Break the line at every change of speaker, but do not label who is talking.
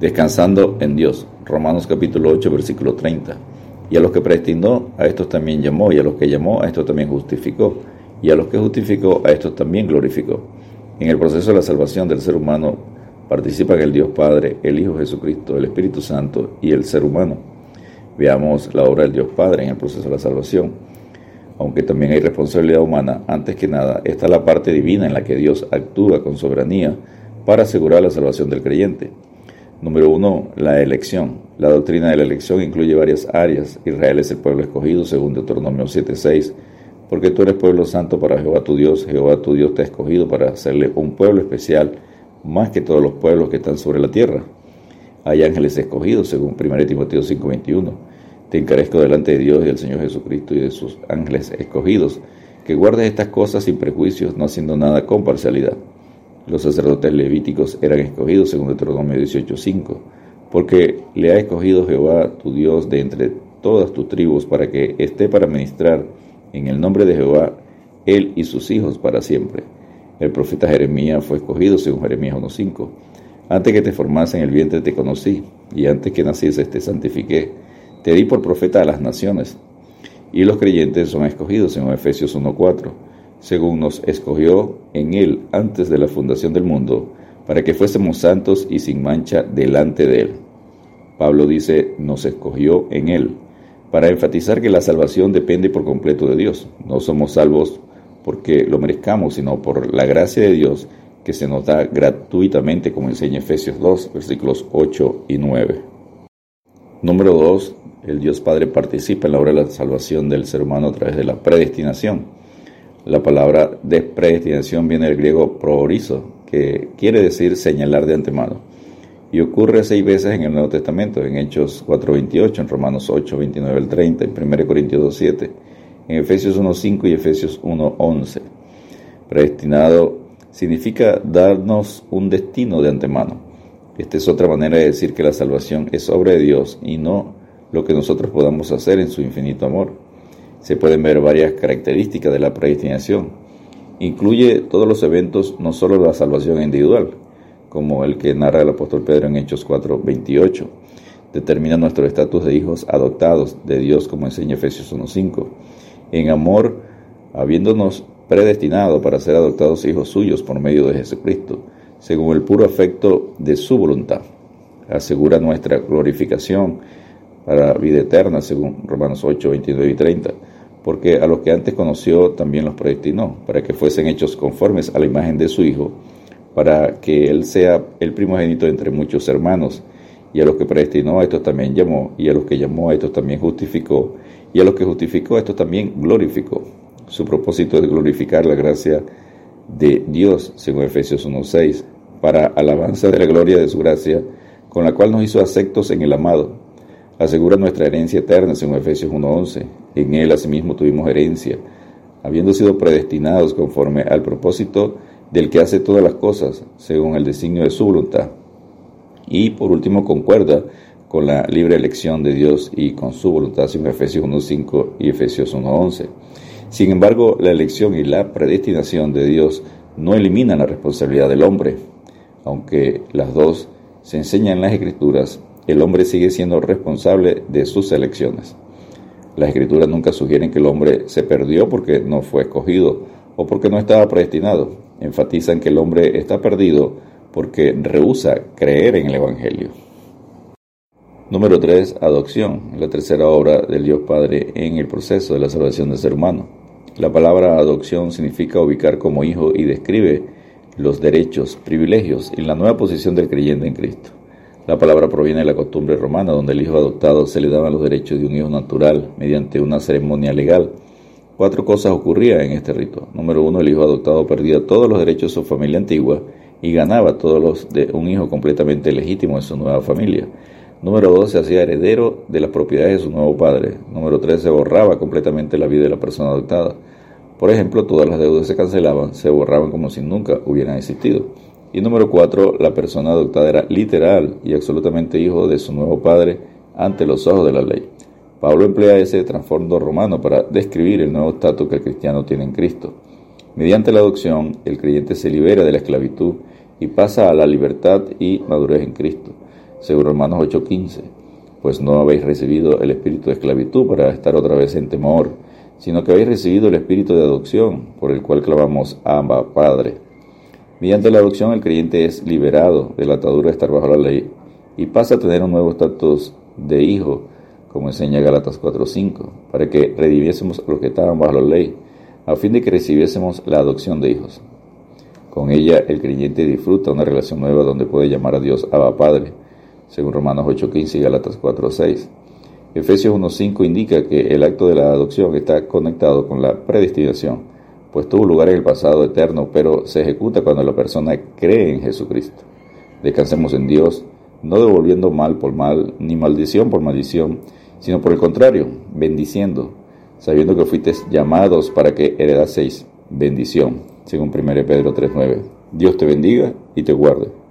Descansando en Dios. Romanos capítulo 8, versículo 30. Y a los que predestinó, a estos también llamó, y a los que llamó, a estos también justificó, y a los que justificó, a estos también glorificó. En el proceso de la salvación del ser humano participan el Dios Padre, el Hijo Jesucristo, el Espíritu Santo y el ser humano. Veamos la obra del Dios Padre en el proceso de la salvación. Aunque también hay responsabilidad humana, antes que nada está la parte divina en la que Dios actúa con soberanía para asegurar la salvación del creyente. Número uno, la elección. La doctrina de la elección incluye varias áreas. Israel es el pueblo escogido, según Deuteronomio 7:6, porque tú eres pueblo santo para Jehová tu Dios. Jehová tu Dios te ha escogido para hacerle un pueblo especial, más que todos los pueblos que están sobre la tierra. Hay ángeles escogidos, según 1 Timoteo 5:21. Te encarezco delante de Dios y del Señor Jesucristo y de sus ángeles escogidos, que guardes estas cosas sin prejuicios, no haciendo nada con parcialidad. Los sacerdotes levíticos eran escogidos según Deuteronomio 18:5, porque le ha escogido Jehová tu Dios de entre todas tus tribus para que esté para ministrar en el nombre de Jehová él y sus hijos para siempre. El profeta Jeremías fue escogido según Jeremías 1:5. Antes que te formase en el vientre te conocí, y antes que nacieses te santifiqué. Te di por profeta a las naciones. Y los creyentes son escogidos según Efesios 1:4 según nos escogió en Él antes de la fundación del mundo, para que fuésemos santos y sin mancha delante de Él. Pablo dice, nos escogió en Él, para enfatizar que la salvación depende por completo de Dios. No somos salvos porque lo merezcamos, sino por la gracia de Dios que se nos da gratuitamente, como enseña Efesios 2, versículos 8 y 9. Número 2. El Dios Padre participa en la obra de la salvación del ser humano a través de la predestinación. La palabra de predestinación viene del griego proorizo, que quiere decir señalar de antemano. Y ocurre seis veces en el Nuevo Testamento, en Hechos 4.28, en Romanos 8, 29 al 30, en 1 Corintios 2.7, en Efesios 1.5 y Efesios 1.11. Predestinado significa darnos un destino de antemano. Esta es otra manera de decir que la salvación es obra de Dios y no lo que nosotros podamos hacer en su infinito amor se pueden ver varias características de la predestinación. Incluye todos los eventos, no solo la salvación individual, como el que narra el apóstol Pedro en Hechos 4:28. Determina nuestro estatus de hijos adoptados de Dios, como enseña Efesios 1:5. En amor, habiéndonos predestinado para ser adoptados hijos suyos por medio de Jesucristo, según el puro afecto de su voluntad. Asegura nuestra glorificación para vida eterna, según Romanos 8, 29 y 30 porque a los que antes conoció también los predestinó, para que fuesen hechos conformes a la imagen de su Hijo, para que Él sea el primogénito entre muchos hermanos. Y a los que predestinó a estos también llamó, y a los que llamó a estos también justificó, y a los que justificó a estos también glorificó. Su propósito es glorificar la gracia de Dios, según Efesios 1.6, para alabanza de la gloria de su gracia, con la cual nos hizo aceptos en el amado asegura nuestra herencia eterna, según Efesios 1.11. En él asimismo tuvimos herencia, habiendo sido predestinados conforme al propósito del que hace todas las cosas, según el designio de su voluntad. Y por último concuerda con la libre elección de Dios y con su voluntad, según Efesios 1.5 y Efesios 1.11. Sin embargo, la elección y la predestinación de Dios no eliminan la responsabilidad del hombre, aunque las dos se enseñan en las Escrituras el hombre sigue siendo responsable de sus elecciones. Las escrituras nunca sugieren que el hombre se perdió porque no fue escogido o porque no estaba predestinado. Enfatizan que el hombre está perdido porque rehúsa creer en el Evangelio. Número 3. Adopción, la tercera obra del Dios Padre en el proceso de la salvación del ser humano. La palabra adopción significa ubicar como hijo y describe los derechos, privilegios y la nueva posición del creyente en Cristo. La palabra proviene de la costumbre romana, donde el hijo adoptado se le daban los derechos de un hijo natural mediante una ceremonia legal. Cuatro cosas ocurrían en este rito. Número uno, el hijo adoptado perdía todos los derechos de su familia antigua y ganaba todos los de un hijo completamente legítimo en su nueva familia. Número dos, se hacía heredero de las propiedades de su nuevo padre. Número tres, se borraba completamente la vida de la persona adoptada. Por ejemplo, todas las deudas se cancelaban, se borraban como si nunca hubieran existido. Y número cuatro, la persona adoptada era literal y absolutamente hijo de su nuevo padre ante los ojos de la ley. Pablo emplea ese trasfondo romano para describir el nuevo estatus que el cristiano tiene en Cristo. Mediante la adopción, el creyente se libera de la esclavitud y pasa a la libertad y madurez en Cristo. según Romanos 8:15, pues no habéis recibido el espíritu de esclavitud para estar otra vez en temor, sino que habéis recibido el espíritu de adopción, por el cual clamamos Abba, Padre. Mediante la adopción el creyente es liberado de la atadura de estar bajo la ley y pasa a tener un nuevo estatus de hijo, como enseña Galatas 4:5, para que rediviésemos a los que estaban bajo la ley, a fin de que recibiésemos la adopción de hijos. Con ella el creyente disfruta una relación nueva donde puede llamar a Dios Abba Padre, según Romanos 8:15 y Galatas 4:6. Efesios 1:5 indica que el acto de la adopción está conectado con la predestinación, pues tuvo lugar en el pasado eterno, pero se ejecuta cuando la persona cree en Jesucristo. Descansemos en Dios, no devolviendo mal por mal, ni maldición por maldición, sino por el contrario, bendiciendo, sabiendo que fuiste llamados para que heredaseis bendición, según 1 Pedro 3:9. Dios te bendiga y te guarde.